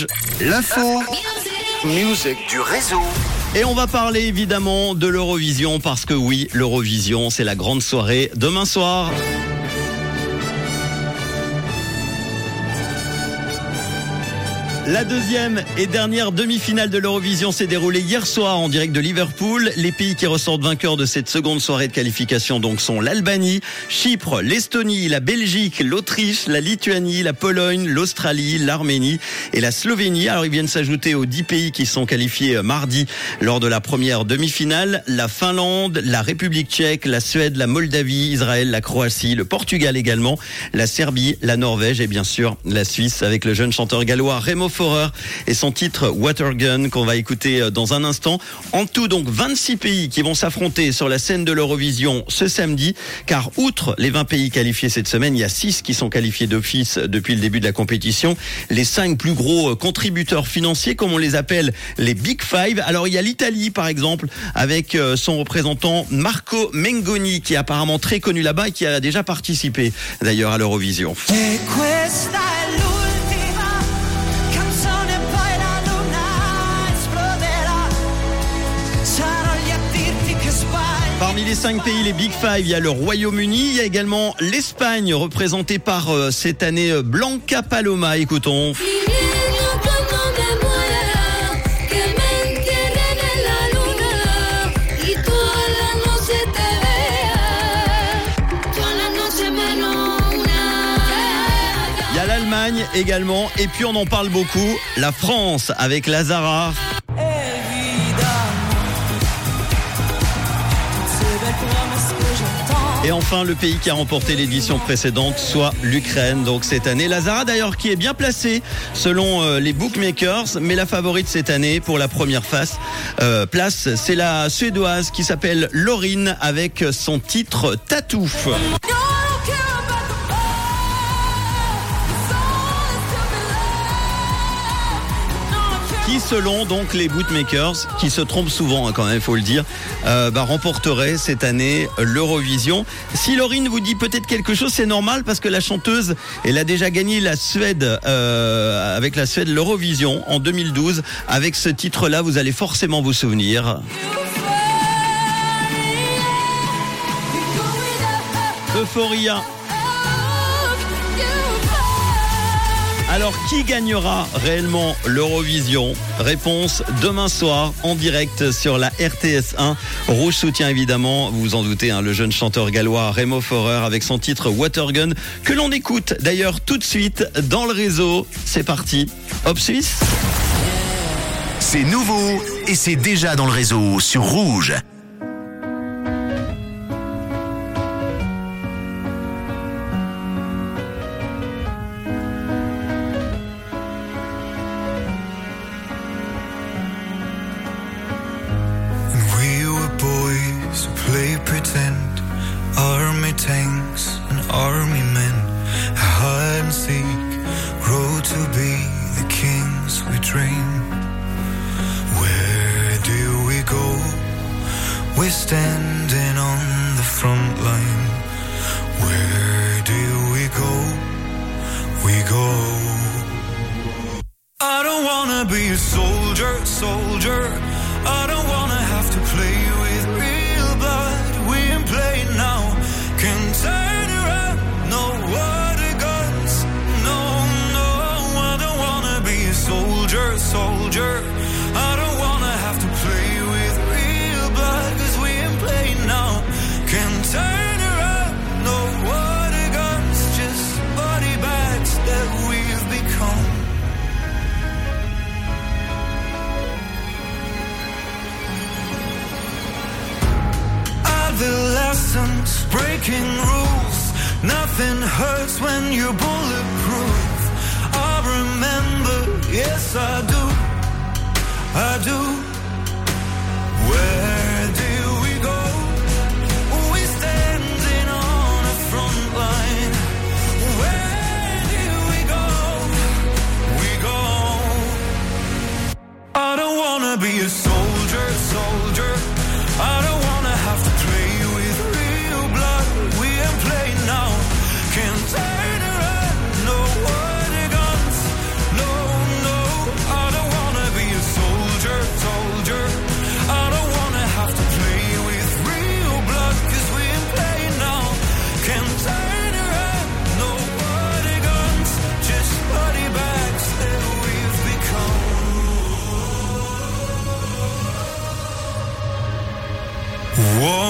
Rouge. L'info. Music du réseau. Et on va parler évidemment de l'Eurovision parce que oui, l'Eurovision, c'est la grande soirée demain soir. La deuxième et dernière demi-finale de l'Eurovision s'est déroulée hier soir en direct de Liverpool. Les pays qui ressortent vainqueurs de cette seconde soirée de qualification donc sont l'Albanie, Chypre, l'Estonie, la Belgique, l'Autriche, la Lituanie, la Pologne, l'Australie, l'Arménie et la Slovénie. Alors ils viennent s'ajouter aux dix pays qui sont qualifiés euh, mardi lors de la première demi-finale. La Finlande, la République tchèque, la Suède, la Moldavie, Israël, la Croatie, le Portugal également, la Serbie, la Norvège et bien sûr la Suisse avec le jeune chanteur gallois Remo Forer et son titre Watergun qu'on va écouter euh, dans un instant. En tout donc 26 pays qui vont s'affronter sur la scène de l'Eurovision ce samedi car outre les 20 pays qualifiés cette semaine, il y a 6 qui sont qualifiés d'office depuis le début de la compétition. Les 5 plus gros euh, contributeurs financiers comme on les appelle les Big Five. Alors il y a l'Italie par exemple avec euh, son représentant Marco Mengoni qui est apparemment très connu là-bas et qui a déjà participé d'ailleurs à l'Eurovision. Parmi les cinq pays, les Big Five, il y a le Royaume-Uni, il y a également l'Espagne, représentée par euh, cette année euh, Blanca Paloma. Écoutons. Il y a l'Allemagne également, et puis on en parle beaucoup, la France avec Lazara. Et enfin, le pays qui a remporté l'édition précédente, soit l'Ukraine. Donc cette année, Lazara d'ailleurs qui est bien placée selon euh, les bookmakers, mais la favorite cette année pour la première face, euh, place, c'est la suédoise qui s'appelle Laurine avec son titre Tatouf. Selon donc les bookmakers, qui se trompent souvent hein, quand même, il faut le dire, euh, bah, remporterait cette année l'Eurovision. Si Laurine vous dit peut-être quelque chose, c'est normal parce que la chanteuse, elle a déjà gagné la Suède euh, avec la Suède l'Eurovision en 2012. Avec ce titre-là, vous allez forcément vous souvenir. Euphoria. Alors, qui gagnera réellement l'Eurovision Réponse demain soir en direct sur la RTS 1. Rouge soutient évidemment, vous vous en doutez, hein, le jeune chanteur gallois Remo Forer avec son titre Watergun que l'on écoute d'ailleurs tout de suite dans le réseau. C'est parti. Hop Suisse. C'est nouveau et c'est déjà dans le réseau sur Rouge. Play pretend, army tanks and army men, hide and seek, grow to be the kings we dream. Where do we go? We're standing on the front line. Where do we go? We go. I don't wanna be a soldier, soldier. Breaking rules. Nothing hurts when you're bulletproof. I remember, yes, I do. I do. Where do we go? We standing on front line. Where do we go? We go. I don't wanna be a soldier. Whoa.